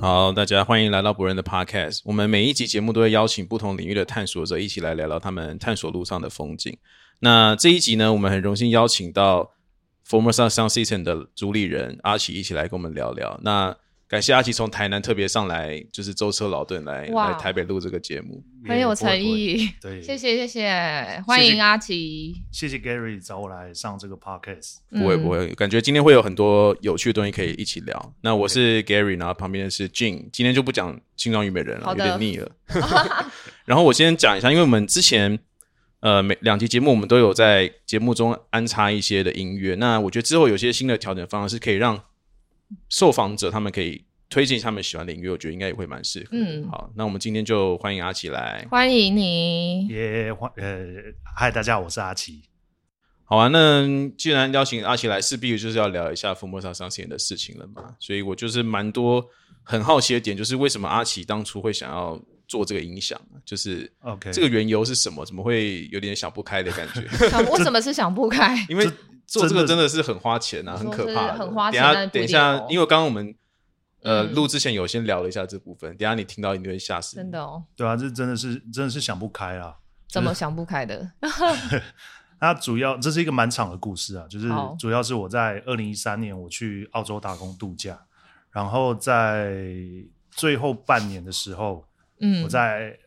好，大家欢迎来到博人的 Podcast。我们每一集节目都会邀请不同领域的探索者一起来聊聊他们探索路上的风景。那这一集呢，我们很荣幸邀请到 Formosa Sound System 的主理人阿奇一起来跟我们聊聊。那感谢阿奇从台南特别上来，就是舟车劳顿来来台北录这个节目，很有诚意。对，谢谢谢谢，欢迎阿奇。谢谢 Gary 找我来上这个 podcast。不会不会，感觉今天会有很多有趣的东西可以一起聊。那我是 Gary，然后旁边的是 Jin，今天就不讲新庄虞美人了，有点腻了。然后我先讲一下，因为我们之前呃每两集节目我们都有在节目中安插一些的音乐，那我觉得之后有些新的调整方式是可以让。受访者他们可以推荐他们喜欢的音乐，我觉得应该也会蛮适合。嗯，好，那我们今天就欢迎阿奇来，欢迎你，耶，欢呃，嗨，大家好，我是阿奇。好啊，那既然邀请阿奇来，势必就是要聊一下 Formosa Sound System 的事情了嘛，所以我就是蛮多很好奇的点，就是为什么阿奇当初会想要做这个音响，就是 OK，这个缘由是什么？怎么会有点想不开的感觉？为什么是想不开？因为。做这个真的是很花钱啊，很可怕。很花钱。等下，等一下，因为刚刚我们呃录之前有先聊了一下这部分，等下你听到一定会吓死。真的哦。对啊，这真的是真的是想不开啊。怎么想不开的？它主要这是一个蛮长的故事啊，就是主要是我在二零一三年我去澳洲打工度假，然后在最后半年的时候，嗯，我在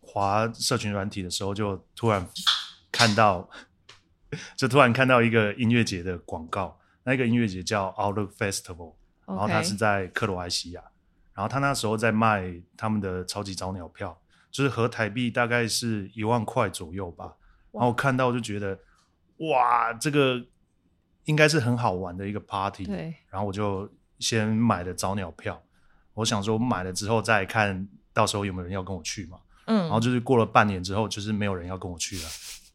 滑社群软体的时候就突然看到。就突然看到一个音乐节的广告，那个音乐节叫 Outlook Festival，然后他是在克罗埃西亚，然后他那时候在卖他们的超级早鸟票，就是合台币大概是一万块左右吧。然后我看到就觉得，哇，这个应该是很好玩的一个 party。对。然后我就先买了早鸟票，我想说买了之后再看到时候有没有人要跟我去嘛。嗯。然后就是过了半年之后，就是没有人要跟我去了。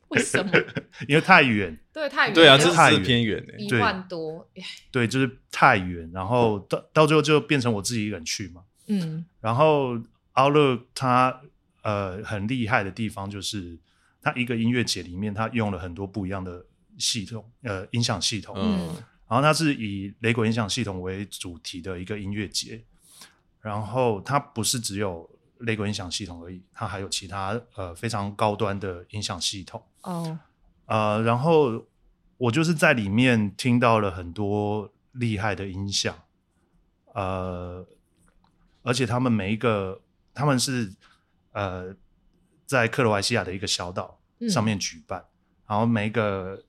为什么？因为太远，对，太远，对啊，这是太偏远的，一万多，对，就是太远，然后到到最后就变成我自己一个人去嘛，嗯，然后 Outlook 它呃很厉害的地方就是，他一个音乐节里面，他用了很多不一样的系统，呃，音响系统，嗯，然后它是以雷鬼音响系统为主题的一个音乐节，然后它不是只有。雷鬼音响系统而已，它还有其他呃非常高端的音响系统哦，oh. 呃，然后我就是在里面听到了很多厉害的音响，呃，而且他们每一个他们是呃在克罗埃西亚的一个小岛上面举办，嗯、然后每一个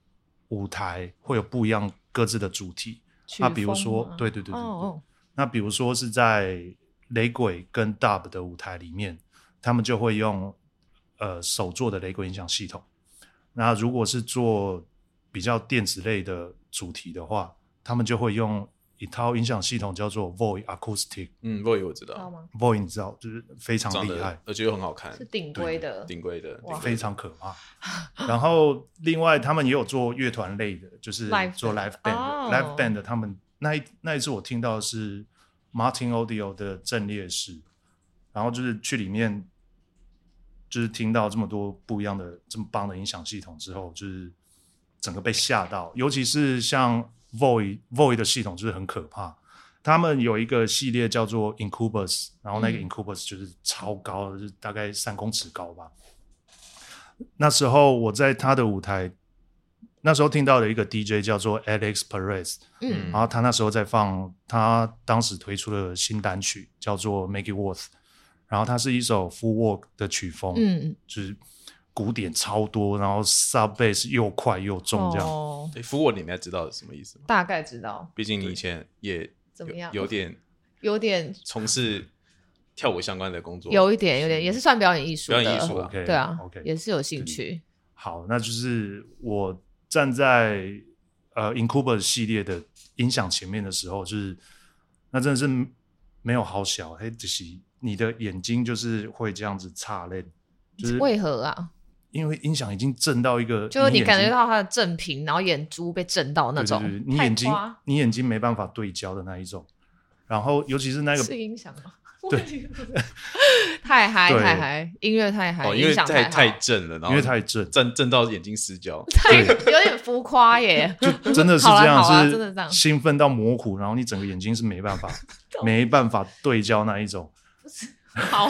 舞台会有不一样各自的主题，那比如说，对对对对对，oh. 那比如说是在。雷鬼跟 Dub 的舞台里面，他们就会用呃手做的雷鬼音响系统。那如果是做比较电子类的主题的话，他们就会用一套音响系统叫做 Void Acoustic。嗯，Void 我知道，Void 你知道，就是非常厉害，而且又很好看，是顶规的，顶规的，非常可怕。然后另外他们也有做乐团类的，就是做 Live Band，Live Band 的他们那一那一次我听到的是。Martin Audio 的阵列式，然后就是去里面，就是听到这么多不一样的、这么棒的音响系统之后，就是整个被吓到。尤其是像 Void Void 的系统，就是很可怕。他们有一个系列叫做 Incubus，然后那个 Incubus 就是超高，嗯、就是大概三公尺高吧。那时候我在他的舞台。那时候听到了一个 DJ 叫做 Alex Perez，嗯，然后他那时候在放他当时推出的新单曲叫做 Make It Worth，然后它是一首 Full Work 的曲风，嗯，就是鼓点超多，然后 Sub Bass 又快又重这样。哦，对，Full Work 你应该知道是什么意思吗？大概知道，毕竟你以前也怎么样，有点 有点从事跳舞相关的工作，有一点有点也是算表演艺术，表演艺术，OK，对啊，OK，也是有兴趣。好，那就是我。站在呃 Incuber 系列的音响前面的时候，就是那真的是没有好小，嘿，就是你的眼睛就是会这样子擦泪，就是为何啊？因为音响已经震到一个，就是你感觉到它的震频，然后眼珠被震到那种，对对对，你眼睛你眼睛没办法对焦的那一种。然后尤其是那个是音响吗？对，太嗨太嗨，音乐太嗨，因为太太震了，然后因为太震，震震到眼睛失焦，太有点浮夸耶，就真的是这样，是兴奋到模糊，然后你整个眼睛是没办法没办法对焦那一种。好，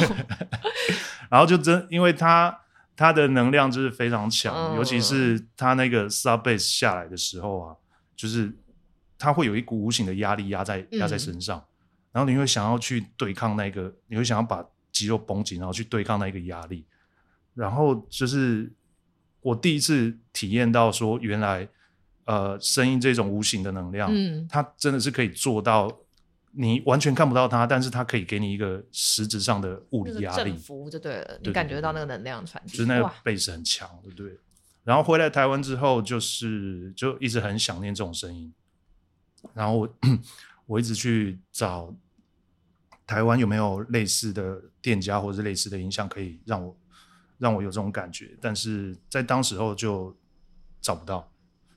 然后就真，因为它它的能量就是非常强，尤其是它那个 sub bass 下来的时候啊，就是它会有一股无形的压力压在压在身上。然后你会想要去对抗那个，你会想要把肌肉绷紧，然后去对抗那个压力。然后就是我第一次体验到说，原来呃声音这种无形的能量，嗯，它真的是可以做到你完全看不到它，但是它可以给你一个实质上的物理压力，振幅就对了，你感觉到那个能量传递，就是那个贝斯很强，对不对？然后回来台湾之后，就是就一直很想念这种声音，然后我 我一直去找。台湾有没有类似的店家或者是类似的音响可以让我让我有这种感觉？但是在当时候就找不到，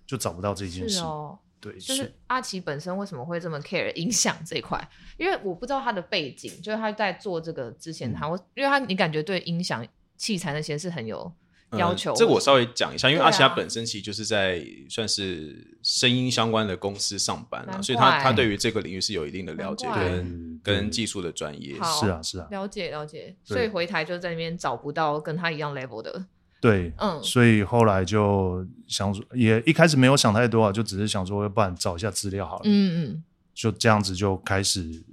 就找不到这件事。哦，对，就是阿奇本身为什么会这么 care 音响这一块？因为我不知道他的背景，就是他在做这个之前他，他、嗯、我因为他你感觉对音响器材那些是很有。要求、嗯、这个我稍微讲一下，因为阿奇他本身其实就是在算是声音相关的公司上班啊，所以他他对于这个领域是有一定的了解跟跟技术的专业。是啊是啊，了解了解。所以回台就在那边找不到跟他一样 level 的。对，嗯，所以后来就想说，也一开始没有想太多啊，就只是想说，要不然找一下资料好了。嗯嗯，就这样子就开始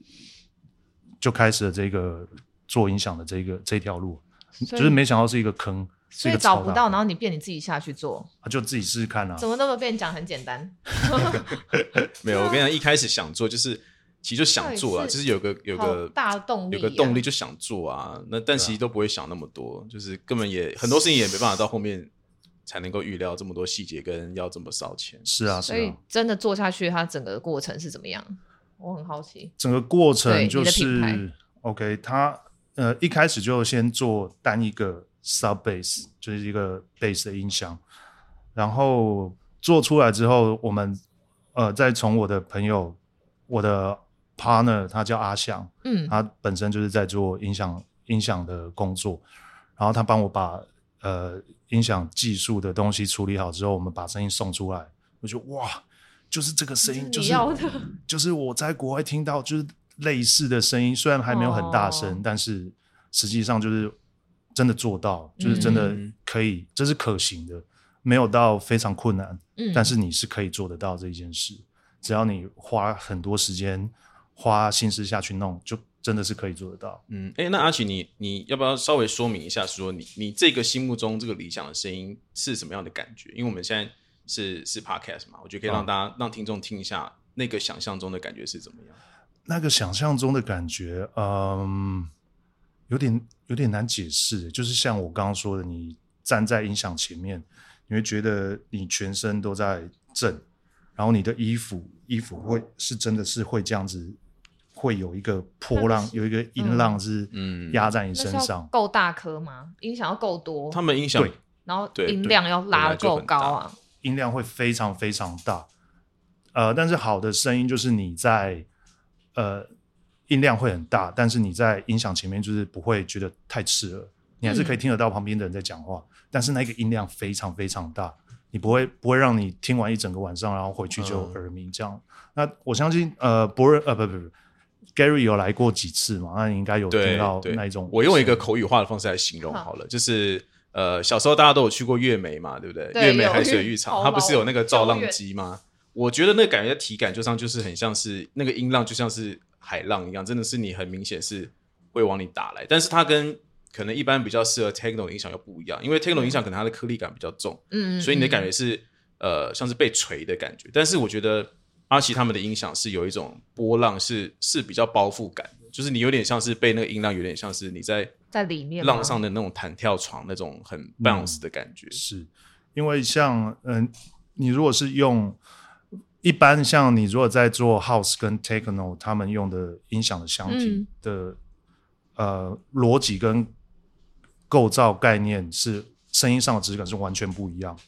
就开始了这个做音响的这个这条路，就是没想到是一个坑。所以找不到，然后你变你自己下去做，就自己试试看啊。怎么那么变讲很简单？没有，我跟你讲，一开始想做就是，其实就想做啊，就是有个有个大动力，有个动力就想做啊。那但其实都不会想那么多，就是根本也很多事情也没办法到后面才能够预料这么多细节跟要这么烧钱。是啊，所以真的做下去，它整个过程是怎么样？我很好奇。整个过程就是 OK，他呃一开始就先做单一个。Sub bass 就是一个 bass 的音箱，然后做出来之后，我们呃再从我的朋友，我的 partner 他叫阿翔，嗯，他本身就是在做音响音响的工作，然后他帮我把呃音响技术的东西处理好之后，我们把声音送出来，我就哇，就是这个声音，就是 就是我在国外听到就是类似的声音，虽然还没有很大声，哦，但是实际上就是。真的做到，就是真的可以，嗯、这是可行的，没有到非常困难，嗯，但是你是可以做得到这一件事，只要你花很多时间、花心思下去弄，就真的是可以做得到。嗯，哎、欸，那阿奇，你你要不要稍微说明一下说，说你你这个心目中这个理想的声音是什么样的感觉？因为我们现在是是 podcast 嘛，我觉得可以让大家、嗯、让听众听一下那个想象中的感觉是怎么样。那个想象中的感觉，嗯。有点有点难解释，就是像我刚刚说的，你站在音响前面，你会觉得你全身都在震，然后你的衣服衣服会是真的是会这样子，会有一个波浪，有一个音浪是嗯压在你身上。够大颗吗？音响要够多。他们音响对，然后音量要拉够高啊，音量会非常非常大。呃，但是好的声音就是你在呃。音量会很大，但是你在音响前面就是不会觉得太刺耳，你还是可以听得到旁边的人在讲话，嗯，但是那个音量非常非常大，你不会不会让你听完一整个晚上，然后回去就耳鸣这样。嗯、那我相信，呃，博仁，呃，不不不，Gary 有来过几次嘛？那你应该有听到那一种。我用一个口语化的方式来形容好了，好就是呃，小时候大家都有去过月眉嘛，对不对？月眉海水浴场，它不是有那个造浪机吗？我觉得那个感觉体感就像就是很像是那个音浪，就像是。海浪一样，真的是你很明显是会往你打来，但是它跟可能一般比较适合 techno 音响又不一样，因为 techno 音响可能它的颗粒感比较重，嗯，所以你的感觉是呃像是被锤的感觉。但是我觉得阿奇他们的音响是有一种波浪是，是是比较包覆感的，就是你有点像是被那个音浪，有点像是你在在里面浪上的那种弹跳床那种很 bounce 的感觉。嗯、是因为像嗯、呃，你如果是用。一般像你如果在做 house 跟 techno，他们用的音响的箱体的、嗯、呃逻辑跟构造概念是声音上的质感是完全不一样。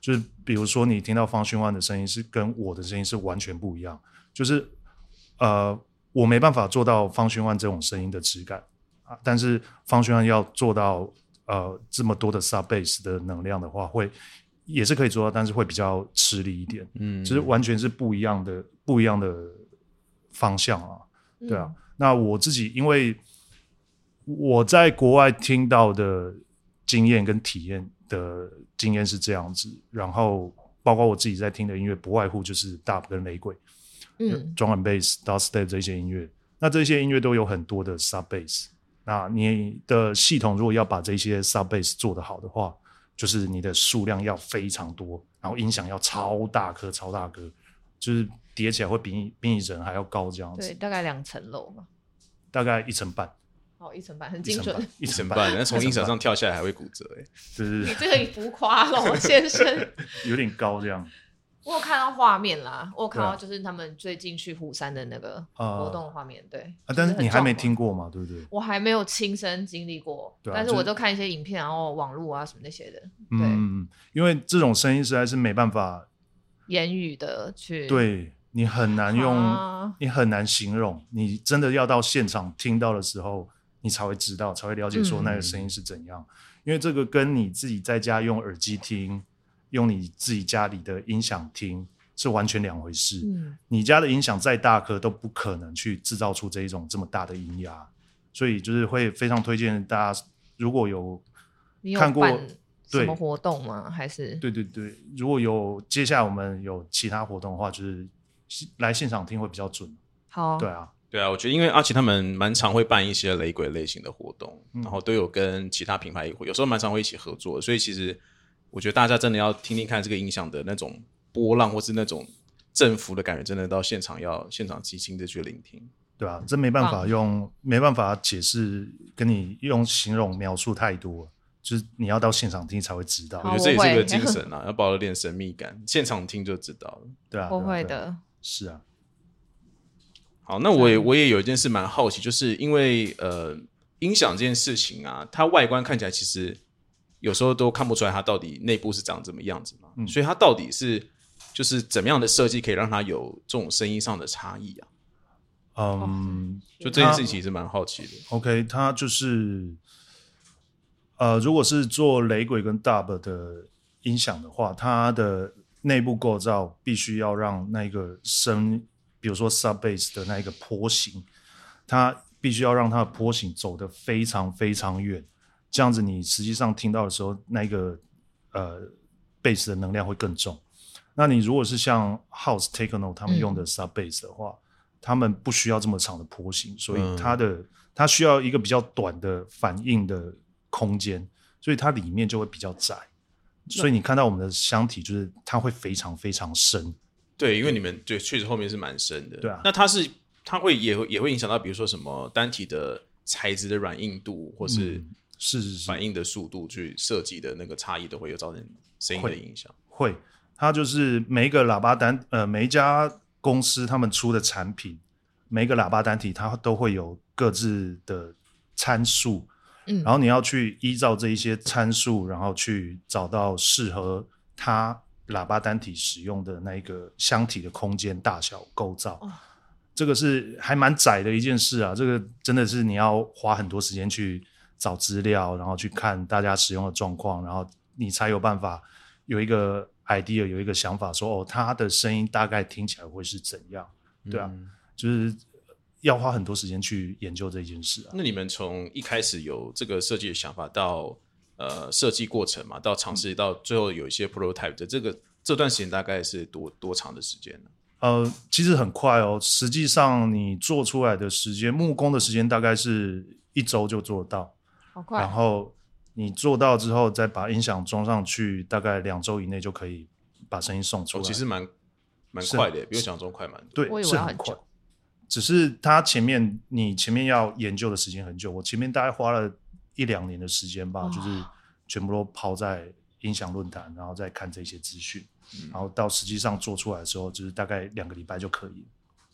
就是比如说你听到方勋万的声音是跟我的声音是完全不一样。就是呃我没办法做到方勋万这种声音的质感啊，但是方勋万要做到呃这么多的 sub bass 的能量的话，会也是可以做到，但是会比较吃力一点。嗯，其实完全是不一样的不一样的方向啊。对啊，嗯、那我自己因为我在国外听到的经验跟体验的经验是这样子，然后包括我自己在听的音乐，不外乎就是 Dub 跟雷鬼。嗯，Drum and Bass、Dubstep 这些音乐，那这些音乐都有很多的 Sub Bass。那你的系统如果要把这些 Sub Bass 做得好的话，就是你的数量要非常多，然后音响要超大颗、超大颗，就是叠起来会比你比你人还要高这样子。对，大概两层楼嘛。大概一层半。哦，一层半很精准。一层半，那从音响上跳下来还会骨折哎。对对对。你这个也浮夸了，先生。有点高这样。我有看到画面啦，我有看到就是他们最近去虎山的那个活动画面，对。啊，但是你还没听过嘛，对不对？我还没有亲身经历过，但是我都看一些影片，然后网络啊什么那些的。对，嗯，因为这种声音实在是没办法言语的去，对你很难用，你很难形容，你真的要到现场听到的时候，你才会知道，才会了解说那个声音是怎样。因为这个跟你自己在家用耳机听。用你自己家里的音响听是完全两回事。嗯，你家的音响再大颗都不可能去制造出这一种这么大的音压，所以就是会非常推荐大家，如果有看过什么活动吗？还是对对对，如果有接下来我们有其他活动的话，就是来现场听会比较准。好，对啊，对啊，我觉得因为阿奇他们蛮常会办一些雷鬼类型的活动，嗯，然后都有跟其他品牌有时候蛮常会一起合作，所以其实。我觉得大家真的要听听看这个音响的那种波浪，或是那种振幅的感觉，真的到现场要现场即兴的去聆听，对啊，真没办法用，啊、没办法解释，跟你用形容描述太多，就是你要到现场听才会知道。我觉得这也是个精神啊，要保留点神秘感，现场听就知道了。对啊，不会的，是啊。好，那我也我也有一件事蛮好奇，就是因为呃，音响这件事情啊，它外观看起来其实。有时候都看不出来它到底内部是长怎么样子嘛，嗯、所以它到底是就是怎么样的设计可以让它有这种声音上的差异啊？嗯，就这件事情其实蛮好奇的。OK，它就是呃，如果是做雷鬼跟 Dub 的音响的话，它的内部构造必须要让那个声，比如说 Sub Bass 的那一个坡形，它必须要让它的坡形走得非常非常远。这样子，你实际上听到的时候，那个呃 bass 的能量会更重。那你如果是像 House Techno 他们用的 Sub Bass 的话，嗯、他们不需要这么长的坡形，所以它的、嗯、它需要一个比较短的反应的空间，所以它里面就会比较窄。所以你看到我们的箱体，就是它会非常非常深。对，因为你们对确实后面是蛮深的。对啊，那它是它会也会也会影响到，比如说什么单体的材质的软硬度，或是、嗯。是是是，反应的速度去设计的那个差异都会有造成声音的影响。会，它就是每一个喇叭单，呃，每一家公司他们出的产品，每一个喇叭单体它都会有各自的参数，嗯，然后你要去依照这一些参数，然后去找到适合它喇叭单体使用的那一个箱体的空间大小构造。哦，这个是还蛮窄的一件事啊，这个真的是你要花很多时间去。找资料，然后去看大家使用的状况，然后你才有办法有一个 idea，有一个想法说，哦，它的声音大概听起来会是怎样？对啊，嗯、就是要花很多时间去研究这件事啊。那你们从一开始有这个设计的想法到呃设计过程嘛，到尝试到最后有一些 prototype 的这个这段时间大概是多多长的时间呢？呃，其实很快哦，实际上你做出来的时间，木工的时间大概是一周就做到。然后你做到之后，再把音响装上去，大概两周以内就可以把声音送出来。其实蛮蛮快的，比我想中快蛮多。对，是很快。只是它前面你前面要研究的时间很久，我前面大概花了一两年的时间吧，哦、就是全部都抛在音响论坛，然后再看这些资讯，嗯、然后到实际上做出来的时候，就是大概两个礼拜就可以。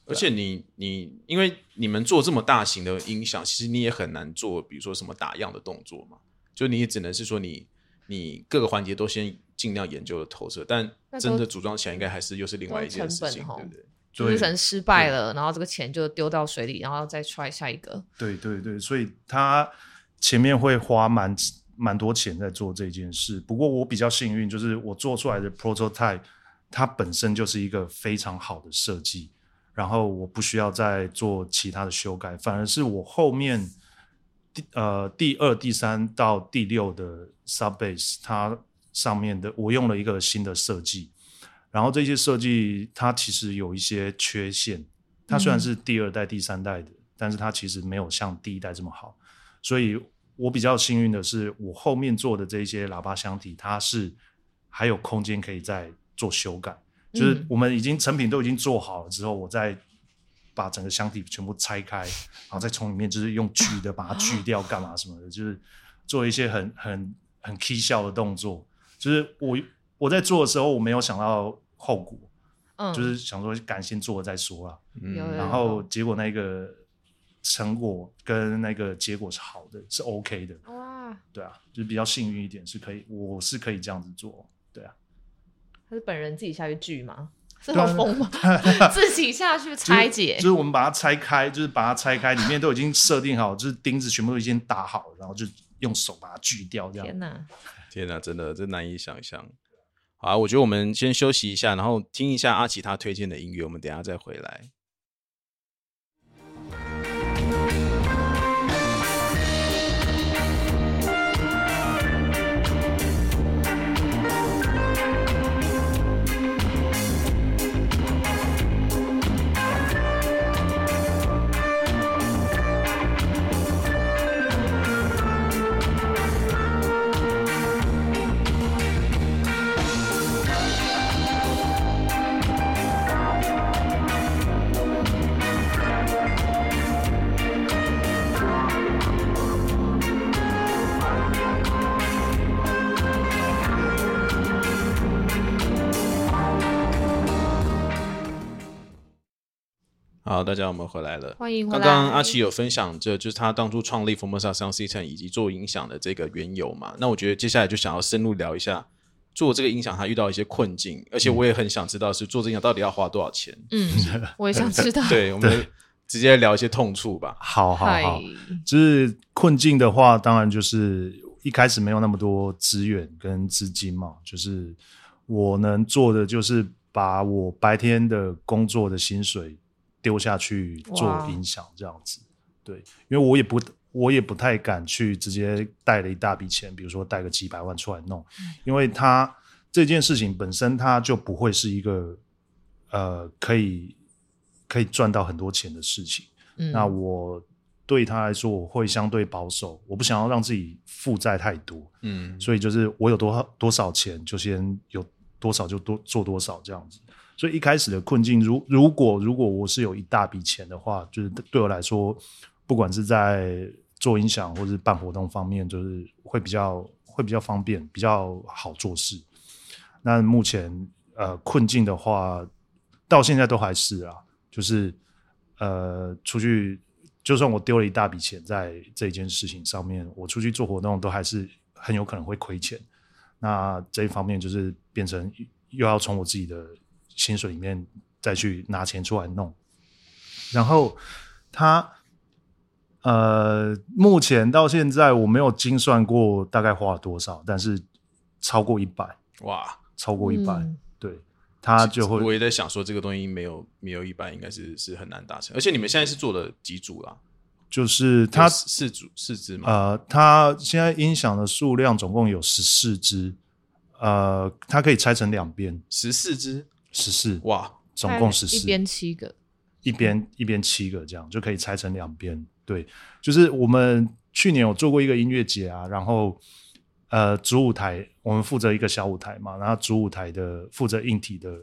而且你你，因为你们做这么大型的音响，其实你也很难做，比如说什么打样的动作嘛，就你也只能是说你你各个环节都先尽量研究的透彻，但真的组装起来应该还是又是另外一件事情，对不对？就是可能失败了，然后这个钱就丢到水里，然后再 try 下一个。对对对，所以他前面会花蛮蛮多钱在做这件事。不过我比较幸运，就是我做出来的 prototype 它本身就是一个非常好的设计，然后我不需要再做其他的修改，反而是我后面第呃第二、第三到第六的 sub base 它上面的我用了一个新的设计。然后这些设计它其实有一些缺陷，它虽然是第二代、第三代的，嗯、但是它其实没有像第一代这么好。所以我比较幸运的是，我后面做的这些喇叭箱体，它是还有空间可以再做修改。嗯、就是我们已经成品都已经做好了之后，我再把整个箱体全部拆开，然后再从里面就是用锯的把它锯掉，干嘛什么的，就是做一些很很很起笑的动作。就是我我在做的时候，我没有想到。后果，嗯，就是想说赶先做了再说啦，嗯，然后结果那个成果跟那个结果是好的，是 OK 的，哇，对啊，就是比较幸运一点，是可以，我是可以这样子做，对啊。他是本人自己下去锯吗？这么疯吗？自己下去拆解，就是，就是我们把它拆开，就是把它拆开，里面都已经设定好，就是钉子全部都已经打好，然后就用手把它锯掉，这样。天哪，天哪，真的，这难以想象。好，我觉得我们先休息一下，然后听一下阿奇他推荐的音乐，我们等一下再回来。好，大家我们回来了。欢迎回来。刚刚阿奇有分享，这就是他当初创立 Formosa Sound System 以及做音响的这个缘由嘛。那我觉得接下来就想要深入聊一下做这个音响，他遇到一些困境，而且我也很想知道是做这个音响到底要花多少钱。嗯，我也想知道。对，我们直接聊一些痛处吧。好好好，就是困境的话，当然就是一开始没有那么多资源跟资金嘛，就是我能做的就是把我白天的工作的薪水。丢下去做音响这样子，对，因为我也不，我也不太敢去直接带了一大笔钱，比如说带个几百万出来弄，因为它这件事情本身它就不会是一个呃可以可以赚到很多钱的事情。嗯，那我对他来说，我会相对保守，我不想要让自己负债太多，嗯，所以就是我有多少多少钱就先有多少就多做多少这样子。所以一开始的困境，如如果如果我是有一大笔钱的话，就是对我来说，不管是在做音响或是办活动方面，就是会比较会比较方便，比较好做事。那目前呃困境的话，到现在都还是啊，就是呃出去，就算我丢了一大笔钱在这件事情上面，我出去做活动都还是很有可能会亏钱。那这一方面就是变成又要从我自己的。薪水里面再去拿钱出来弄，然后他呃，目前到现在我没有精算过大概花了多少，但是超过一百哇，超过一百，嗯，对，他就会。我也在想说，这个东西没有没有一百，应该是是很难达成。而且你们现在是做了几组啦？就是他四组四支嘛？呃，他现在音响的数量总共有十四支，呃，它可以拆成两边，十四支。十四。哇，总共十四，一边七个，一边一边七个，这样就可以拆成两边。对，就是我们去年有做过一个音乐节啊，然后呃主舞台我们负责一个小舞台嘛，然后主舞台的负责硬体的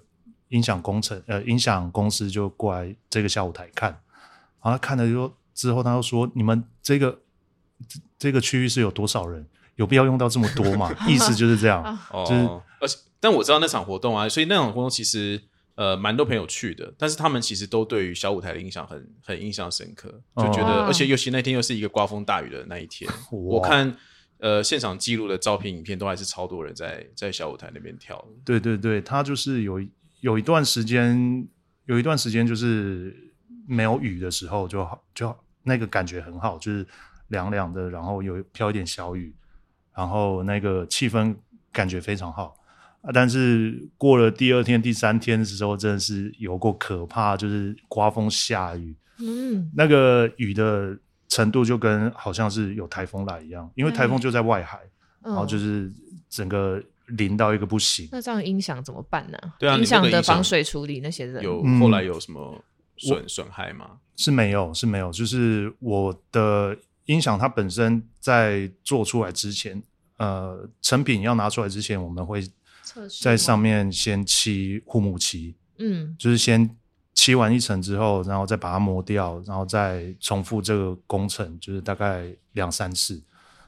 音响工程呃音响公司就过来这个小舞台看，然后他看了之之后，他就说，你们这个这这个区域是有多少人？有必要用到这么多吗？意思就是这样，就是。而且但我知道那场活动啊，所以那场活动其实呃蛮多朋友去的，但是他们其实都对于小舞台的印象很很印象深刻，就觉得，哦、而且尤其那天又是一个刮风大雨的那一天，我看呃现场记录的照片、影片都还是超多人在在小舞台那边跳。对对对，他就是有有一段时间有一段时间就是没有雨的时候就好，就那个感觉很好，就是凉凉的，然后有飘一点小雨，然后那个气氛感觉非常好。啊，但是过了第二天、第三天的时候，真的是有够可怕，就是刮风下雨，嗯，那个雨的程度就跟好像是有台风来一样，因为台风就在外海，嗯、然后就是整个淋到一个不行。那这样音响怎么办呢？对啊，音响的防水处理那些人有后来有什么损损、嗯、害吗？是没有，是没有。就是我的音响它本身在做出来之前，呃，成品要拿出来之前，我们会。在上面先漆护木漆，嗯，就是先漆完一层之后，然后再把它磨掉，然后再重复这个工程，就是大概两三次，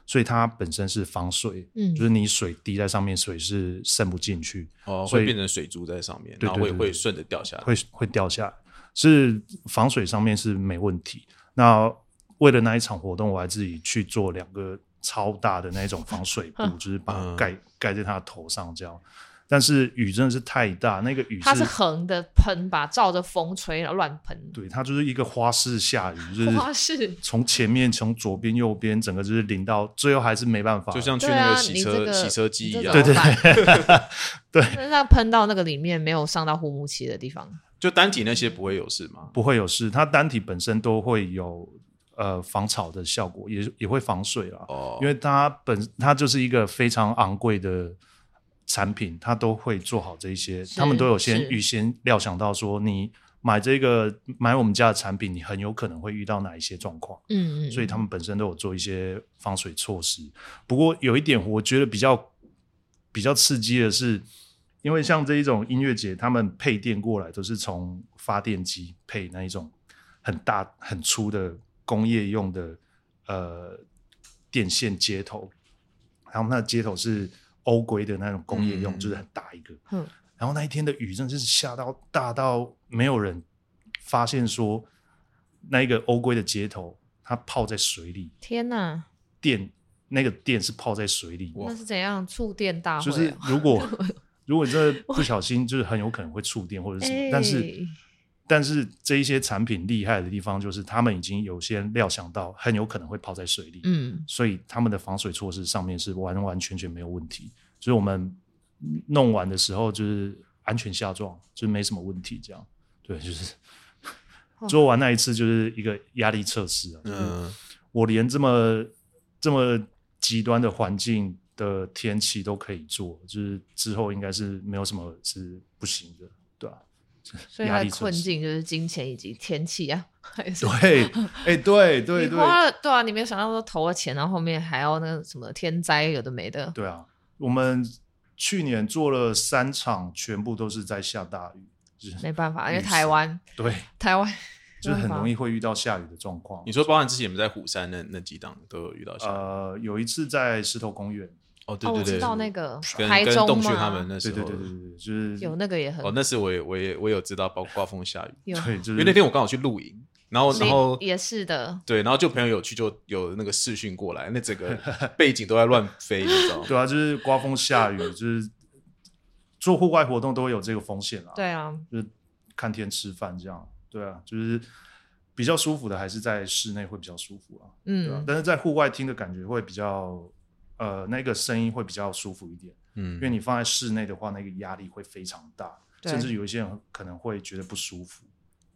所以它本身是防水，嗯，就是你水滴在上面，水是渗不进去，哦，所以会变成水珠在上面，对，对，对，会会顺着掉下来，会会掉下来，是防水上面是没问题。那为了那一场活动，我还自己去做两个。超大的那种防水布，就是把它盖盖在他头上这样。但是雨真的是太大，那个雨它是横的喷吧，照着风吹然后乱喷。对，它就是一个花式下雨，就是花式从前面从左边右边，整个就是淋到最后还是没办法，就像去那个洗车、这个、洗车机一样。对对对，那它喷到那个里面没有上到护木漆的地方，就单体那些不会有事吗？不会有事，它单体本身都会有。呃，防潮的效果也也会防水啦，oh. 因为它本它就是一个非常昂贵的产品，它都会做好这一些，他们都有先预先料想到说，你买这个买我们家的产品，你很有可能会遇到哪一些状况，嗯嗯，所以他们本身都有做一些防水措施。不过有一点我觉得比较比较刺激的是，因为像这一种音乐节，他们配电过来都是从发电机配那一种很大很粗的。工业用的呃电线接头，然后那接头是欧规的那种工业用，嗯、就是很大一个。嗯，然后那一天的雨真的是下到大到没有人发现说那一个欧规的接头它泡在水里。天哪！电那个电是泡在水里，那是怎样触电大会？就是如果 如果你这不小心，就是很有可能会触电或者什么，欸、但是。但是这一些产品厉害的地方，就是他们已经有些料想到很有可能会泡在水里，嗯，所以他们的防水措施上面是完完全全没有问题。所以我们弄完的时候就是安全下装，就没什么问题。这样，对，就是 做完那一次就是一个压力测试啊。嗯，我连这么这么极端的环境的天气都可以做，就是之后应该是没有什么是不行的？所以他的困境就是金钱以及天气啊，还是对，哎、欸，对对对，花了对啊，你没有想到说投了钱，然后后面还要那个什么天灾，有的没的。对啊，我们去年做了三场，全部都是在下大雨，就是没办法，因为台湾对台湾就是很容易会遇到下雨的状况。你说，包含之前我们在虎山那那几档都有遇到下雨？呃，有一次在石头公园。哦，对对对，知道那个跟台中跟他们那时候，对对对对对，就是有那个也很哦，那时我也我也我有知道，包括刮风下雨，对，就是因为那天我刚好去露营，然后然后也是的，对，然后就朋友有去，就有那个视讯过来，那整个 背景都在乱飞，你知道吗？对啊，就是刮风下雨，就是做户外活动都会有这个风险啊。对啊，就是看天吃饭这样，对啊，就是比较舒服的还是在室内会比较舒服啊，嗯，对啊，但是在户外听的感觉会比较。呃，那个声音会比较舒服一点，嗯，因为你放在室内的话，那个压力会非常大，甚至有一些人可能会觉得不舒服。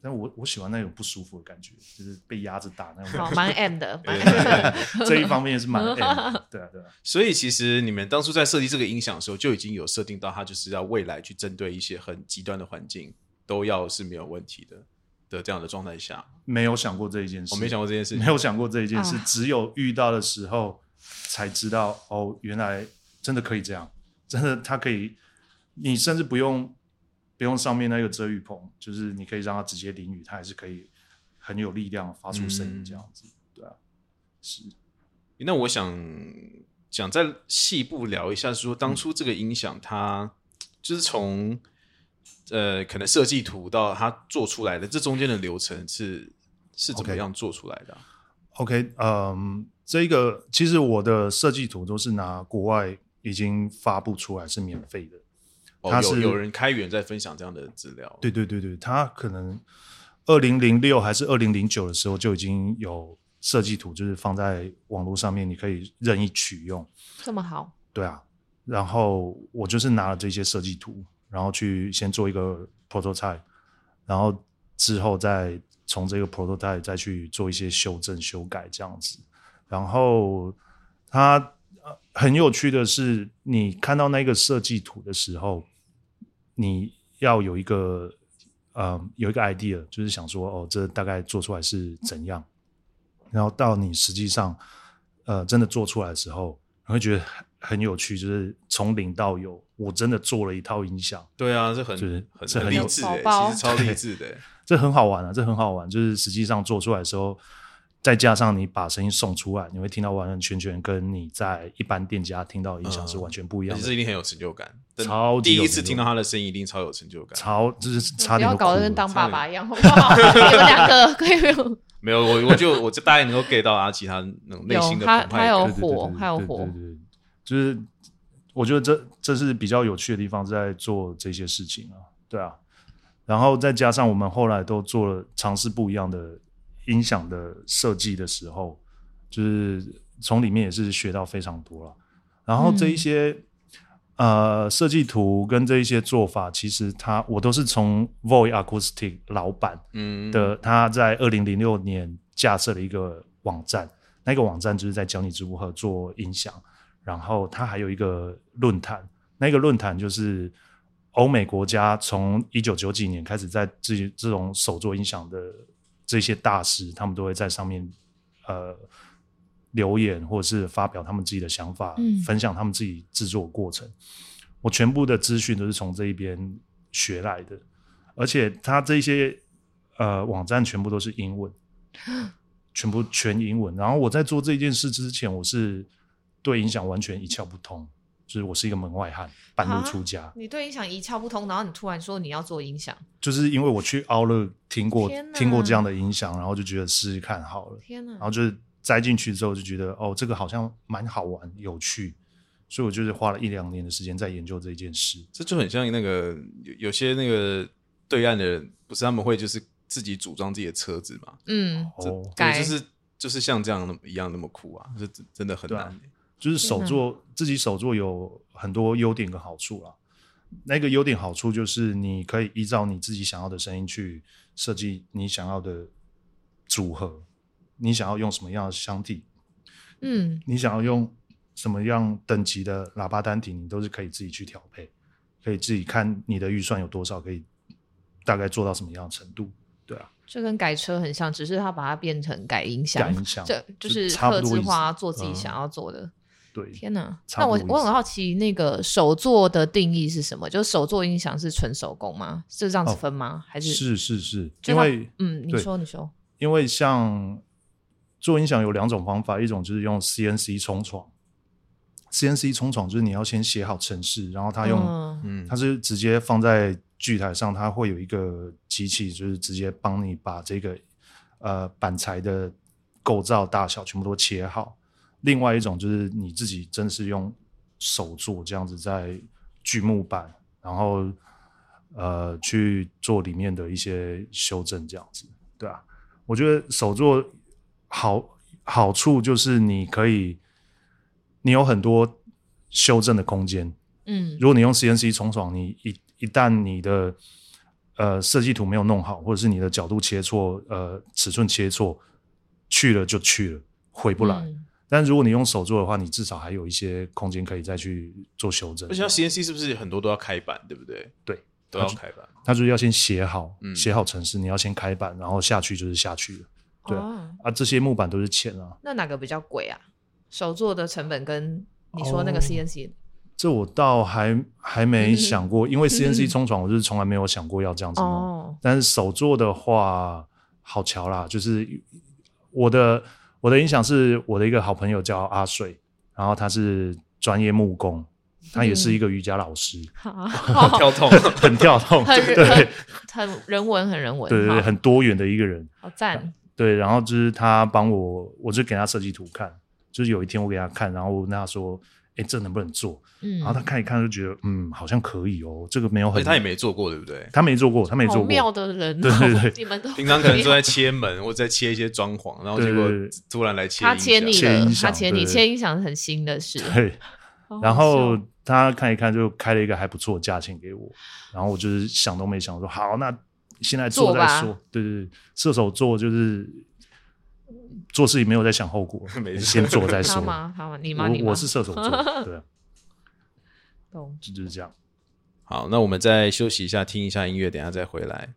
但我我喜欢那种不舒服的感觉，就是被压着打那种。好，蛮 M 的，这一方面也是蛮 M 的，对啊，对啊。所以其实你们当初在设计这个音响的时候，就已经有设定到它就是要未来去针对一些很极端的环境，都要是没有问题的的这样的状态下。没有想过这一件事，我没想过这件事，没有想过这一件事，只有遇到的时候。才知道哦，原来真的可以这样，真的它可以，你甚至不用不用上面那个遮雨棚，就是你可以让它直接淋雨，它还是可以很有力量发出声音这样子，嗯、对啊，是。那我想想再细部聊一下，说当初这个音响它就是从呃可能设计图到它做出来的这中间的流程是是怎么样做出来的？OK，嗯。Um, 这个其实我的设计图都是拿国外已经发布出来是免费的，他是有有人开源在分享这样的资料。对对对对，他可能二零零六还是二零零九的时候就已经有设计图，就是放在网络上面，你可以任意取用。这么好？对啊。然后我就是拿了这些设计图，然后去先做一个 prototype，然后之后再从这个 prototype 再去做一些修正修改这样子。然后它很有趣的是，你看到那个设计图的时候，你要有一个呃有一个 idea，就是想说哦，这大概做出来是怎样。然后到你实际上呃真的做出来的时候，你会觉得。很有趣，就是从零到有，我真的做了一套音响。对啊，这很就是很这很励志的，其实超励志的。这很好玩啊，这很好玩。就是实际上做出来的时候，再加上你把声音送出来，你会听到完完全全跟你在一般店家听到的音响是完全不一样的。其实一定很有成就感，超级第一次听到他的声音，一定超有成就感。超就是差点不要搞得跟当爸爸一样，好不好？你们两个可以没有？没有，我我就我就大概能够 get 到他其他那种内心的澎湃感。他有火，他有火，对对对，就是。我觉得这这是比较有趣的地方，在做这些事情啊，对啊，然后再加上我们后来都做了尝试不一样的音响的设计的时候，就是从里面也是学到非常多了。然后这一些、嗯、呃设计图跟这一些做法，其实他我都是从 Void Acoustic 老板嗯的他在二零零六年架设了一个网站，那个网站就是在教你如何做音响。然后他还有一个论坛，那个论坛就是欧美国家从一九九几年开始在自己这种手作音响的这些大师，他们都会在上面呃留言或者是发表他们自己的想法，嗯、分享他们自己制作过程。我全部的资讯都是从这一边学来的，而且他这些呃网站全部都是英文，全部全英文。然后我在做这件事之前，我是。对音响完全一窍不通，就是我是一个门外汉，半路出家。啊、你对音响一窍不通，然后你突然说你要做音响，就是因为我去奥乐听过听过这样的音响，然后就觉得试试看好了。天哪！然后就是栽进去之后就觉得哦，这个好像蛮好玩、有趣，所以我就是花了一两年的时间在研究这件事。这就很像那个有有些那个对岸的人，不是他们会就是自己组装自己的车子嘛？嗯，哦，对，就是就是像这样那么一样那么酷啊，这真的很难。就是手作自己手作有很多优点跟好处啦。那个优点好处就是你可以依照你自己想要的声音去设计你想要的组合，你想要用什么样的箱体，嗯，你想要用什么样等级的喇叭单体，你都是可以自己去调配，可以自己看你的预算有多少，可以大概做到什么样的程度，对啊。这跟改车很像，只是他把它变成改音响，改音响，这就是客制化做自己想要做的。嗯对，天哪！那我我很好奇，那个手作的定义是什么？就是手作音响是纯手工吗？是这样子分吗？哦、还是是是是？因为嗯，你说你说，因为像做音响有两种方法，一种就是用 CNC 冲床，CNC 冲床就是你要先写好程式，然后它用嗯，它是直接放在锯台上，它会有一个机器，就是直接帮你把这个呃板材的构造大小全部都切好。另外一种就是你自己真是用手做这样子，在锯木板，然后呃去做里面的一些修正，这样子，对啊，我觉得手做好好处就是你可以，你有很多修正的空间。嗯，如果你用 CNC 冲爽，你一一旦你的呃设计图没有弄好，或者是你的角度切错，呃尺寸切错，去了就去了，回不来。嗯但如果你用手做的话，你至少还有一些空间可以再去做修正。而且像 CNC 是不是很多都要开板，对不对？对，都要开板。它就是要先写好，嗯、写好程式，你要先开板，然后下去就是下去了。对、哦、啊，这些木板都是钱啊。那哪个比较贵啊？手做的成本跟你说那个 CNC？、哦、这我倒还还没想过，因为 CNC 冲床我是从来没有想过要这样子弄。哦、但是手做的话，好巧啦，就是我的。我的影响是我的一个好朋友叫阿水，然后他是专业木工，他也是一个瑜伽老师 好跳痛，很跳痛，对，很人文，很人文，对对对，很多元的一个人，好赞。对，然后就是他帮我，我就给他设计图看，就是有一天我给他看，然后我跟他说：“哎，这能不能做？嗯，然后他看一看就觉得，嗯，好像可以哦。这个没有很，他也没做过，对不对？他没做过，他没做过。妙的人，对对对，你们都平常可能都在切门或者在切一些装潢，然后结果突然来切，他切你了，他切你，切音响是很新的事。对，然后他看一看就开了一个还不错的价钱给我，然后我就是想都没想说，好，那现在做再说。对对对，射手座就是。做事情没有在想后果，先做再说。好吗？好吗？你吗？我我是射手座，对，懂，就就是这样。好，那我们再休息一下，听一下音乐，等下再回来。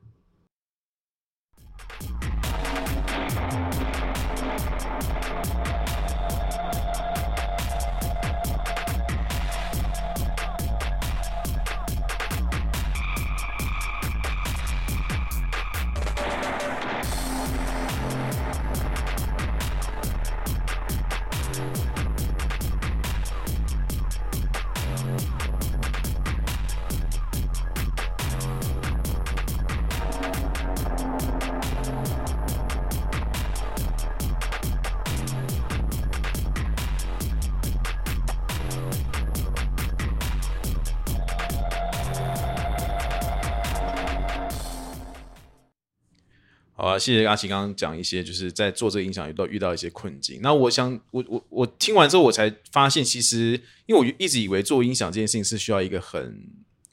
好啊，谢谢阿奇刚刚讲一些，就是在做这个音响遇到遇到一些困境。那我想，我我我听完之后，我才发现，其实因为我一直以为做音响这件事情是需要一个很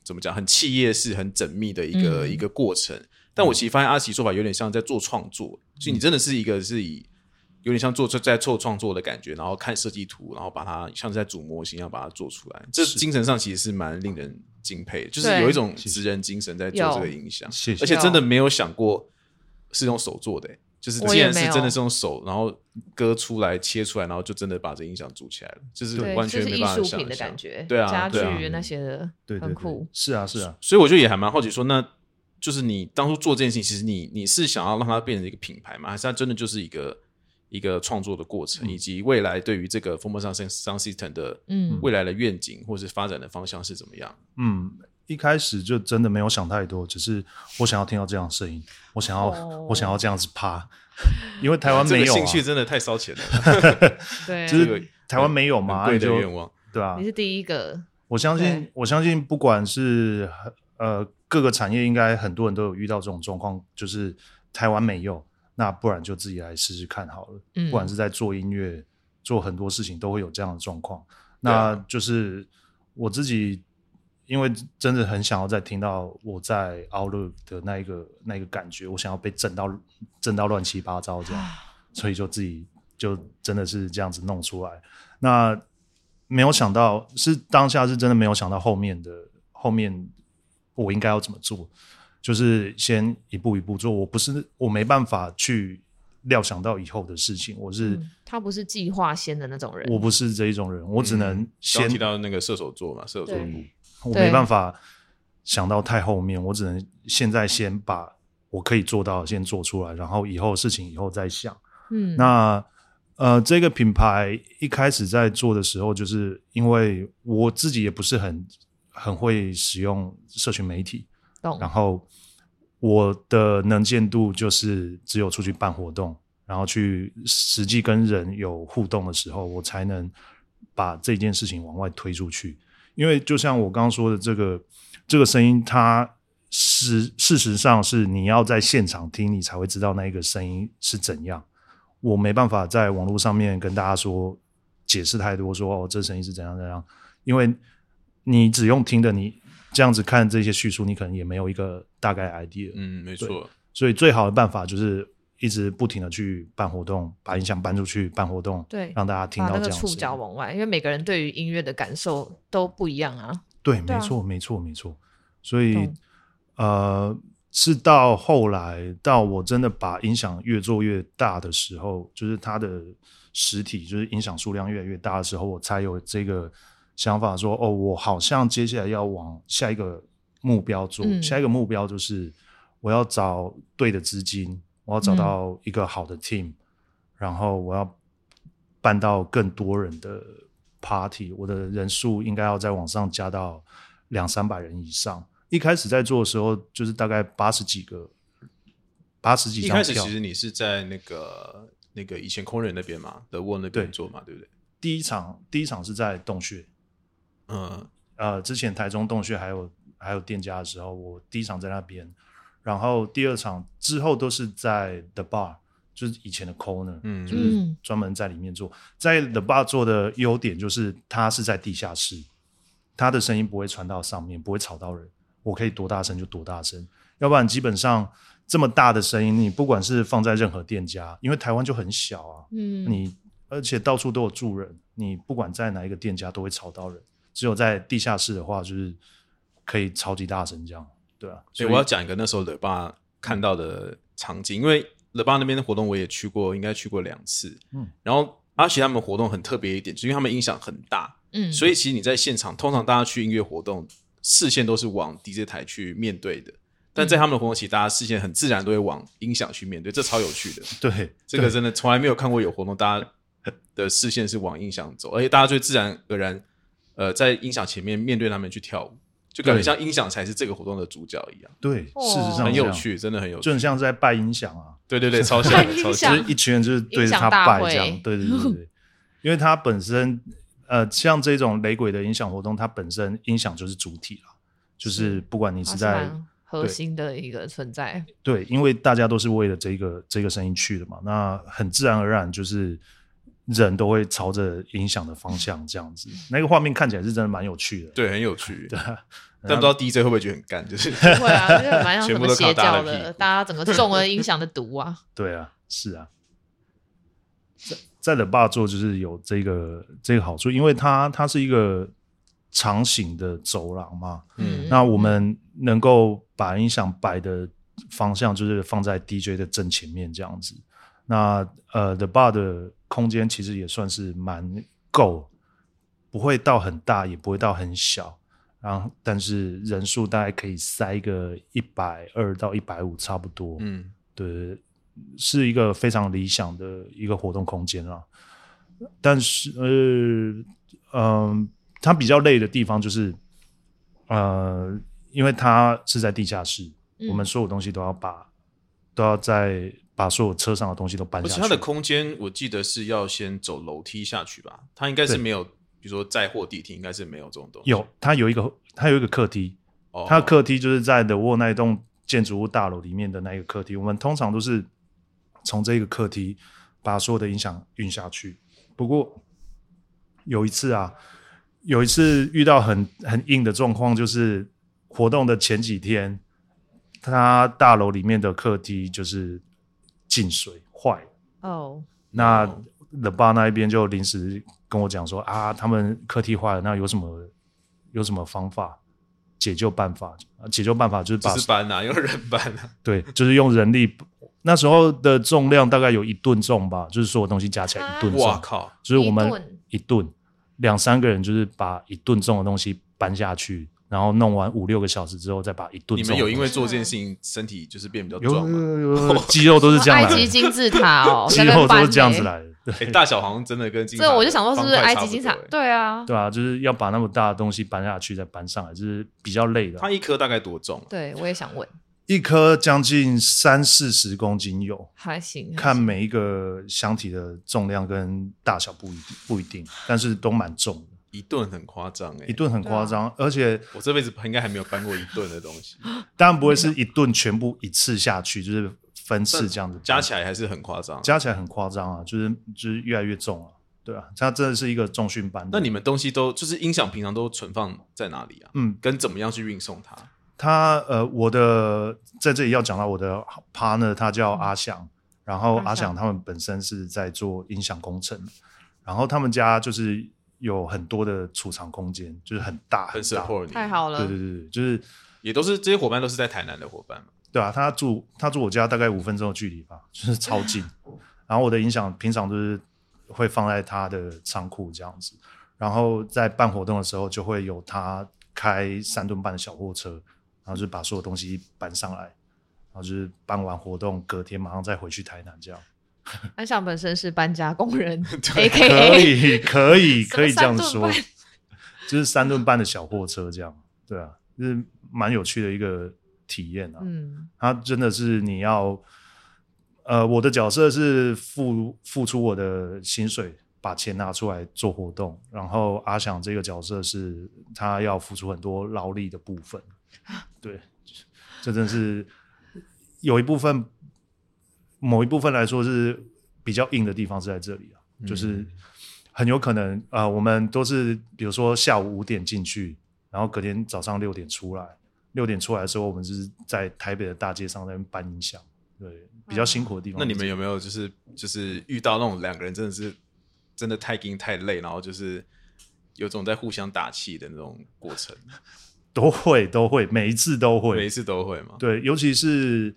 怎么讲，很企业式、很缜密的一个、嗯、一个过程。但我其实发现阿奇说法有点像在做创作，所以、你真的是一个是以有点像做在做创作的感觉，然后看设计图，然后把它像是在组模型一样把它做出来。这精神上其实是蛮令人敬佩的，就是有一种职人精神在做这个音响，而且真的没有想过。是用手做的，就是既然是真的是用手，然后割出来、切出来，然后就真的把这音响组起来了，就是完全没办法想象的感觉。对啊，家具那些的，对，很酷。是啊，是啊。所以我就也还蛮好奇，说那就是你当初做这件事情，其实你你是想要让它变成一个品牌吗？还是它真的就是一个一个创作的过程，以及未来对于这个 Formosa Sound System 的嗯未来的愿景或是发展的方向是怎么样？嗯。一开始就真的没有想太多，只是我想要听到这样的声音，我想要、oh. 我想要这样子趴，因为台湾没有、啊。这个兴趣真的太烧钱了。对，就是台湾没有嘛，贵的愿望，对吧、啊？你是第一个。我相信，我相信，不管是呃各个产业，应该很多人都有遇到这种状况，就是台湾没有，那不然就自己来试试看好了。嗯，不管是在做音乐，做很多事情都会有这样的状况。那就是我自己。因为真的很想要再听到我在 Outlook 的那一个那一个感觉，我想要被震到震到乱七八糟这样，所以就自己就真的是这样子弄出来。那没有想到是当下是真的没有想到后面的后面我应该要怎么做，就是先一步一步做。我不是我没办法去料想到以后的事情，我是、嗯、他不是计划先的那种人，我不是这一种人，我只能先、嗯、提到那个射手座嘛，射手座。我没办法想到太后面，我只能现在先把我可以做到先做出来，然后以后事情以后再想。嗯，那呃，这个品牌一开始在做的时候，就是因为我自己也不是很很会使用社群媒体，懂。然后我的能见度就是只有出去办活动，然后去实际跟人有互动的时候，我才能把这件事情往外推出去。因为就像我刚刚说的，这个这个声音，它是事实上是你要在现场听，你才会知道那一个声音是怎样。我没办法在网络上面跟大家说解释太多，说哦，这声音是怎样怎样。因为你只用听的，你这样子看这些叙述，你可能也没有一个大概 idea。嗯，没错。所以最好的办法就是。一直不停的去办活动，把音响搬出去办活动，对，让大家听到这样子。触角往外，因为每个人对于音乐的感受都不一样啊。对，没错，没错，没错。所以，呃，是到后来，到我真的把音响越做越大的时候，就是它的实体，就是音响数量越来越大的时候，我才有这个想法说，哦，我好像接下来要往下一个目标做，嗯、下一个目标就是我要找对的资金。我要找到一个好的 team，嗯，然后我要办到更多人的 party，我的人数应该要再往上加到两三百人以上。一开始在做的时候，就是大概八十几个，八十几张票。一开始其实你是在那个那个以前空人那边嘛，德沃那边做嘛，对，对不对？第一场第一场是在洞穴，嗯呃，之前台中洞穴还有还有店家的时候，我第一场在那边，然后第二场之后都是在 The Bar，就是以前的 Corner，嗯，就是专门在里面做。在 The Bar 做的优点就是它是在地下室，它的声音不会传到上面，不会吵到人，我可以多大声就多大声，要不然基本上。这么大的声音，你不管是放在任何店家，因为台湾就很小啊，嗯，你而且到处都有住人，你不管在哪一个店家都会吵到人。只有在地下室的话，就是可以超级大声这样，对啊。所以我要讲一个那时候 The Bar 看到的场景，因为 The Bar 那边的活动我也去过，应该去过两次，嗯。然后阿奇他们活动很特别一点，就是因为他们音响很大，嗯，所以其实你在现场，通常大家去音乐活动，视线都是往 DJ 台去面对的。但在他们的活动期，大家视线很自然都会往音响去面对，这超有趣的。对，这个真的从来没有看过有活动，大家的视线是往音响走，而且大家最自然而然，呃，在音响前面面对他们去跳舞，就感觉像音响才是这个活动的主角一样。对，事实上很有趣，真的很有趣，就很像在拜音响啊。对对对，超像，超像，就是一群人就是对着他拜这样。对对对对，因为它本身，呃，像这种雷鬼的音响活动，它本身音响就是主体了，就是不管你是在。核心的一个存在，对，因为大家都是为了这个这个声音去的嘛，那很自然而然就是人都会朝着音响的方向这样子，那个画面看起来是真的蛮有趣的，对，很有趣，对。但不知道 DJ 会不会觉得很干，就是不会啊，就是蛮像什么邪教的，大家整个中了音响的毒啊，对啊，是啊，在在 The Bar 做就是有这个这个好处，因为它它是一个。长形的走廊嘛，嗯，那我们能够把音响摆的方向就是放在 DJ 的正前面这样子。那呃，The Bar 的空间其实也算是蛮够，不会到很大，也不会到很小。然后，但是人数大概可以塞个一百二到一百五差不多。嗯，对，是一个非常理想的一个活动空间啊。但是，呃，嗯、呃。它比较累的地方就是，呃，因为它是在地下室，嗯、我们所有东西都要把都要在把所有车上的东西都搬下去。它的空间我记得是要先走楼梯下去吧？它应该是没有，比如说载货地梯，应该是没有这种东西。有，它有一个，它有一个客梯。哦，它的客梯就是在 The Wall 那一栋建筑物大楼里面的那一个客梯。我们通常都是从这个客梯把所有的音响运下去。不过有一次啊。有一次遇到很很硬的状况，就是活动的前几天，他大楼里面的客梯就是进水坏了。哦，oh. 那 The Bar 那一边就临时跟我讲说啊，他们客梯坏了，那有什么有什么方法解救办法？解救办法就是把搬啊，用人搬啊。对，就是用人力。那时候的重量大概有一吨重吧，就是所有东西加起来一吨重。哇靠！就是我们一吨。两三个人就是把一吨重的东西搬下去，然后弄完五六个小时之后，再把一顿。你们有因为做这件事情身体就是变比较壮吗？肌肉都是这样来的。埃及金字塔哦，肌肉都是这样子来的。对，大小好像真的跟金字塔。这我就想说，是不是埃及金字塔？对啊，对啊，就是要把那么大的东西搬下去再搬上来，就是比较累的。它一颗大概多重？对，我也想问。一颗将近三四十公斤有，还行。看每一个箱体的重量跟大小不一定，不一定，但是都蛮重的。一顿很夸张哎，一顿很夸张，啊、而且我这辈子应该还没有搬过一顿的东西。当然不会是一顿全部一次下去，就是分次这样子，加起来还是很夸张，加起来很夸张啊，就是就是越来越重啊，对啊，它真的是一个重训班。那你们东西都就是音响平常都存放在哪里啊？嗯，跟怎么样去运送它？它呃，我的在这里要讲到我的 partner，他叫阿翔，嗯、然后阿翔他们本身是在做音响工程，然后他们家就是。有很多的储藏空间，就是很大很大，太好了。对对对，就是也都是这些伙伴都是在台南的伙伴嘛，对啊，他住他住我家大概五分钟的距离吧，就是超近。然后我的音响平常都是会放在他的仓库这样子，然后在办活动的时候就会有他开三吨半的小货车，然后就把所有东西搬上来，然后就是办完活动隔天马上再回去台南这样。安翔本身是搬家工人对可以可以可以这样说，就是三吨半的小货车这样，对啊，就是蛮有趣的一个体验啊。嗯，它真的是你要，呃，我的角色是付付出我的薪水，把钱拿出来做活动，然后阿翔这个角色是他要付出很多劳力的部分，对，这真是有一部分，某一部分来说是比较硬的地方是在这里啊，嗯、就是很有可能啊、呃，我们都是比如说下午五点进去，然后隔天早上六点出来，六点出来的时候，我们就是在台北的大街上在那边搬音响，对，比较辛苦的地方。那你们有没有就是就是遇到那种两个人真的是？真的太硬太累，然后就是有种在互相打气的那种过程，都会都会，每一次都会，每一次都会嘛。对，尤其是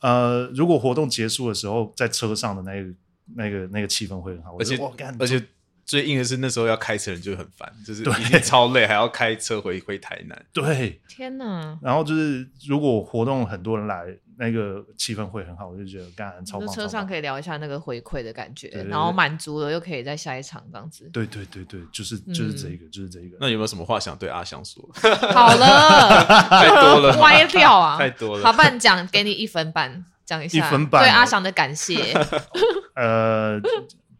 呃，如果活动结束的时候，在车上的那个那个那个气氛会很好，而且而且最硬的是那时候要开车人就很烦，就是已经超累，还要开车回回台南。对，天哪！然后就是如果活动很多人来。那个气氛会很好，我就觉得干超棒。车上可以聊一下那个回馈的感觉，然后满足了又可以再下一场这样子。对对对对，就是就是这个，嗯、就是这个。那有没有什么话想对阿翔说？好了，太多了，歪掉啊，太多了。好，半讲，给你一分半，讲一下一分半对阿翔的感谢。呃，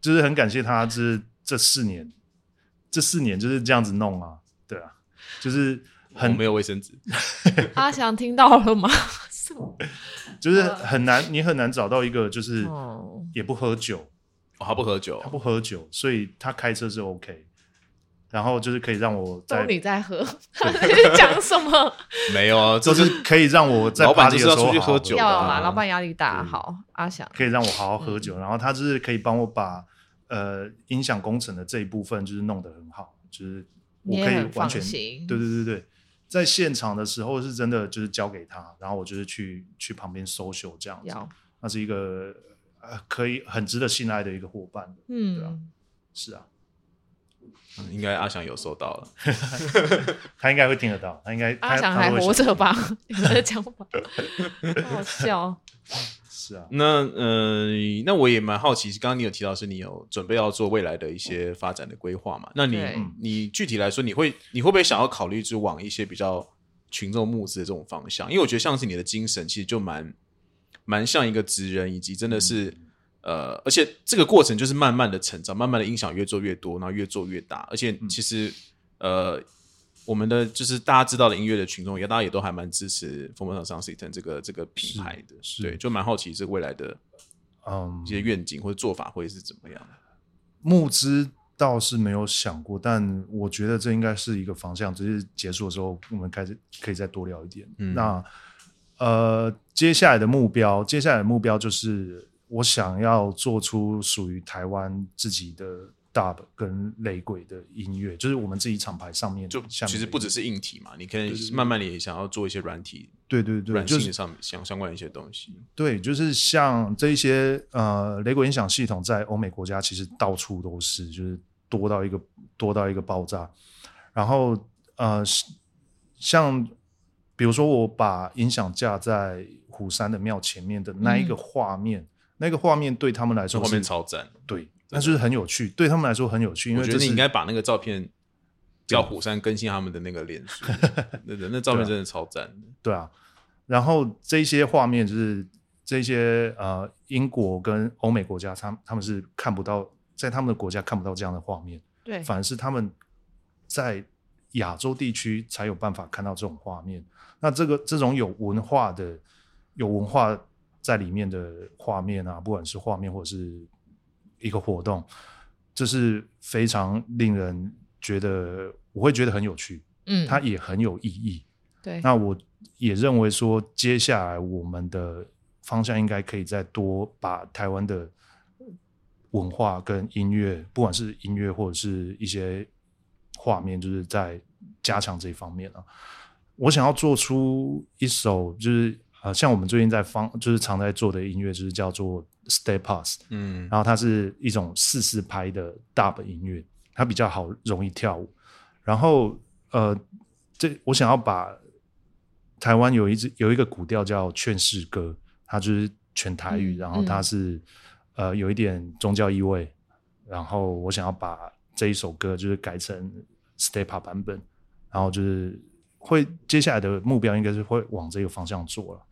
就是很感谢他，就是这四年，这四年就是这样子弄啊，对啊，就是很没有卫生纸。阿翔听到了吗？就是很难，你很难找到一个就是也不喝酒，哦，他不喝酒，他不喝酒，所以他开车是 OK，然后就是可以让我在你在喝，讲什么？没有啊，就是可以让我在老板就是要出去喝酒，要嘛，老板压力大，好，阿翔。可以让我好好喝酒，然后他就是可以帮我把呃音响工程的这一部分就是弄得很好，就是我可以完全对对对对。在现场的时候是真的，就是交给他，然后我就是去去旁边 social 这样子，那是一个呃可以很值得信赖的一个伙伴，嗯，对啊，是啊，嗯、应该阿翔有收到了，他应该会听得到，他应该阿翔还活着吧？你在讲法好笑。是啊，那呃，那我也蛮好奇，刚刚你有提到是你有准备要做未来的一些发展的规划嘛？那你你具体来说，你会你会不会想要考虑就往一些比较群众募资的这种方向？因为我觉得像是你的精神，其实就蛮蛮像一个职人，以及真的是、嗯、呃，而且这个过程就是慢慢的成长，慢慢的音响越做越多，然后越做越大，而且其实、嗯、呃。我们的就是大家知道的音乐的群众，也大家也都还蛮支持 Formosa Sound System 这个这个品牌的，对，就蛮好奇这未来的嗯一些愿景或者做法会是怎么样。募资倒是没有想过，但我觉得这应该是一个方向。只是结束的时候，我们开始可以再多聊一点。嗯、那呃，接下来的目标，接下来的目标就是我想要做出属于台湾自己的。Dub 跟雷鬼的音乐，就是我们自己厂牌上面，就其实不只是硬体嘛，你可以慢慢的也想要做一些软体，对对对，软性上相相关的一些东西。对，就是像这一些呃雷鬼音响系统，在欧美国家其实到处都是，就是多到一个多到一个爆炸。然后呃，像比如说我把音响架在虎山的庙前面的那一个画面，嗯、那个画面对他们来说，画面超赞，对。那就是很有趣，对他们来说很有趣。因为我觉得你应该把那个照片 叫虎山更新他们的那个脸书，对的，那照片真的超赞。对啊，然后这些画面就是这些呃英国跟欧美国家，他们他们是看不到，在他们的国家看不到这样的画面，对，反而是他们在亚洲地区才有办法看到这种画面。那这个这种有文化的、有文化在里面的画面啊，不管是画面或者是。一个活动，这是非常令人觉得，我会觉得很有趣，嗯，它也很有意义，对。那我也认为说，接下来我们的方向应该可以再多把台湾的文化跟音乐，不管是音乐或者是一些画面，就是在加强这一方面啊。我想要做出一首，就是呃，像我们最近在方，就是常在做的音乐，就是叫做。Stay Pass，嗯，然后它是一种四四拍的 Dub 音乐，它比较好，容易跳舞。然后，呃，这我想要把台湾有一支有一个古调叫劝世歌，它就是全台语，嗯、然后它是、嗯、呃有一点宗教意味。然后我想要把这一首歌就是改成 Stay Pass 版本，然后就是会接下来的目标应该是会往这个方向做了。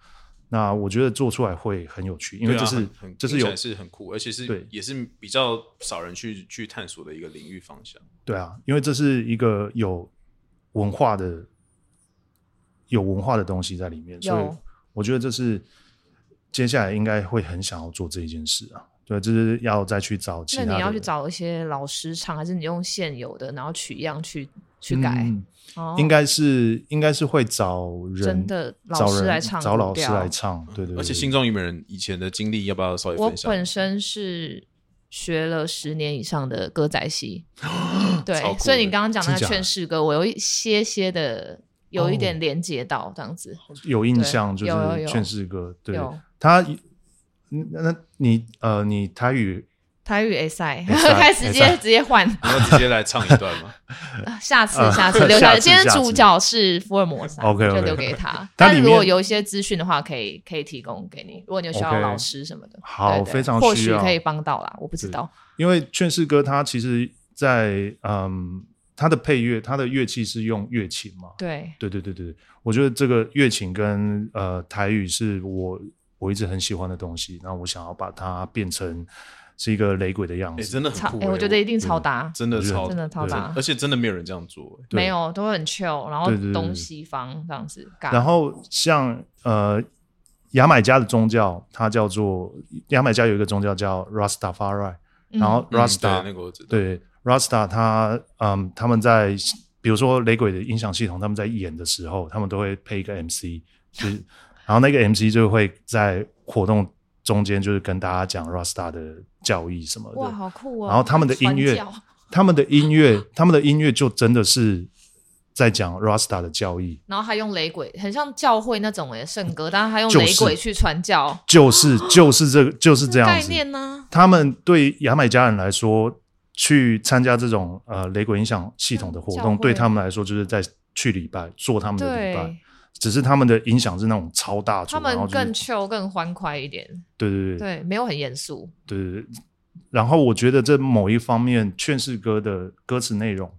那我觉得做出来会很有趣，因为这是、啊、这是有是很酷，而且是对也是比较少人去去探索的一个领域方向。对啊，因为这是一个有文化的有文化的东西在里面，所以我觉得这是接下来应该会很想要做这一件事啊。对，就是要再去找其他。那你要去找一些老师唱，还是你用现有的，然后取样去去改？嗯。应该是应该是会找人真的老师来唱，找老师来唱，对对，对。而且心中有没有人以前的经历，要不要稍微分享？我本身是学了十年以上的歌仔戏，对，所以你刚刚讲的劝世歌，我有一些些的有一点连接到这样子，有印象就是劝世歌，对，他，那你呃，你台语。台语 A 赛，开始直接直接换，你要直接来唱一段吗？下次下次留下来。今天主角是福尔摩斯，OK，就留给他。但是如果有一些资讯的话，可以可以提供给你。如果你有需要老师什么的，好，非常或许可以帮到啦。我不知道，因为劝世歌他其实，在嗯，它的配乐，他的乐器是用乐琴嘛？对，对对对对，我觉得这个乐琴跟呃台语是我我一直很喜欢的东西，然后我想要把它变成。是一个雷鬼的样子，真的很酷。哎，我觉得一定超搭，真的超，真的超搭。而且真的没有人这样做，没有，都很 chill，然后东西方这样子。然后像呃，牙买加的宗教，它叫做牙买加有一个宗教叫 Rastafari，然后 Rasta 那个对 Rasta，他嗯，他们在比如说雷鬼的音响系统，他们在演的时候，他们都会配一个 MC，就是然后那个 MC 就会在活动。中间就是跟大家讲 Rasta 的教义什么的，哇，好酷啊！然后他们的音乐，他们的音乐，他们的音乐就真的是在讲 Rasta 的教义。然后还用雷鬼，很像教会那种诶圣歌，但是他用雷鬼去传教，就是就是这个就是这样概念呢。他们对牙买加人来说，去参加这种呃雷鬼音响系统的活动，对他们来说就是在去礼拜，做他们的礼拜。只是他们的影响是那种超大，他们更 chill 更欢快一点。对对对，对，没有很严肃。对对对。然后我觉得这某一方面劝世歌的歌词内容，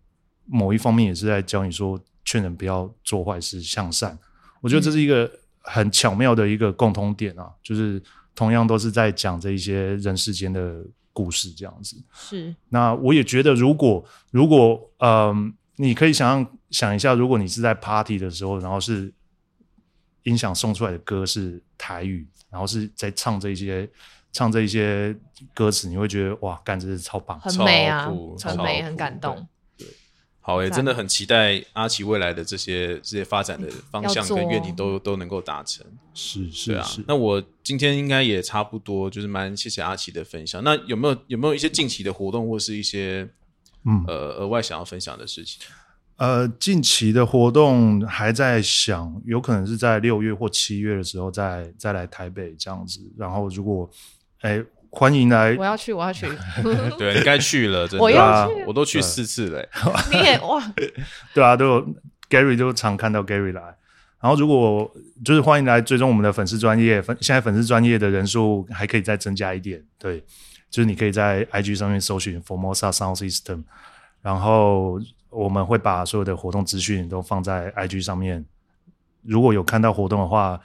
某一方面也是在教你说劝人不要做坏事，向善。我觉得这是一个很巧妙的一个共通点啊，嗯、就是同样都是在讲这一些人世间的故事这样子。是。那我也觉得，如果如果嗯、呃，你可以想象想一下，如果你是在 party 的时候，然后是。音响送出来的歌是台语，然后是在唱这些唱这些歌词，你会觉得哇，干，这是超棒，很美啊，很美，很感动。对，好诶、欸，真的很期待阿奇未来的这些这些发展的方向跟愿景都都能够达成。是是啊，那我今天应该也差不多，就是蛮谢谢阿奇的分享。那有没有有没有一些近期的活动或是一些嗯呃额外想要分享的事情？呃，近期的活动还在想，有可能是在六月或七月的时候再再来台北这样子。然后如果，哎，欢迎来，我要去，我要去。对，你该去了，真的，我要去，我都去四次了。你也哇？对啊，都有 Gary 都常看到 Gary 来。然后如果就是欢迎来追踪我们的粉丝专业，粉现在粉丝专业的人数还可以再增加一点。对，就是你可以在 IG 上面搜寻 Formosa Sound System，然后。我们会把所有的活动资讯都放在 IG 上面。如果有看到活动的话，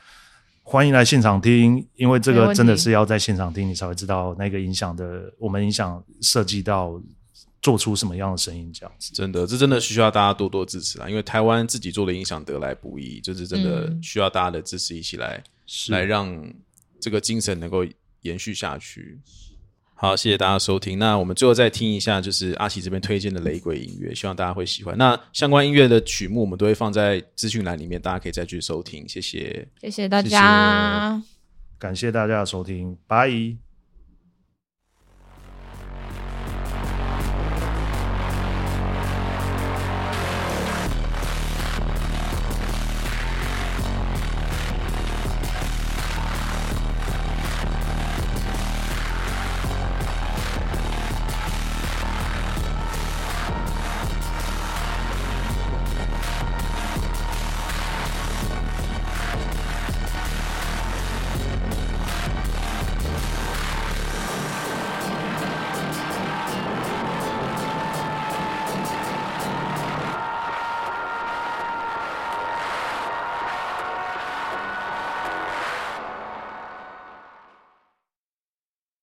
欢迎来现场听，因为这个真的是要在现场听，你才会知道那个音响的，我们音响设计到做出什么样的声音，这样子。真的，这真的需要大家多多支持啊！因为台湾自己做的音响得来不易，就是真的需要大家的支持，一起来、嗯、来让这个精神能够延续下去。好，谢谢大家收听。那我们最后再听一下，就是阿奇这边推荐的雷鬼音乐，希望大家会喜欢。那相关音乐的曲目，我们都会放在资讯栏里面，大家可以再去收听。谢谢，谢谢大家，谢谢，感谢大家的收听，拜。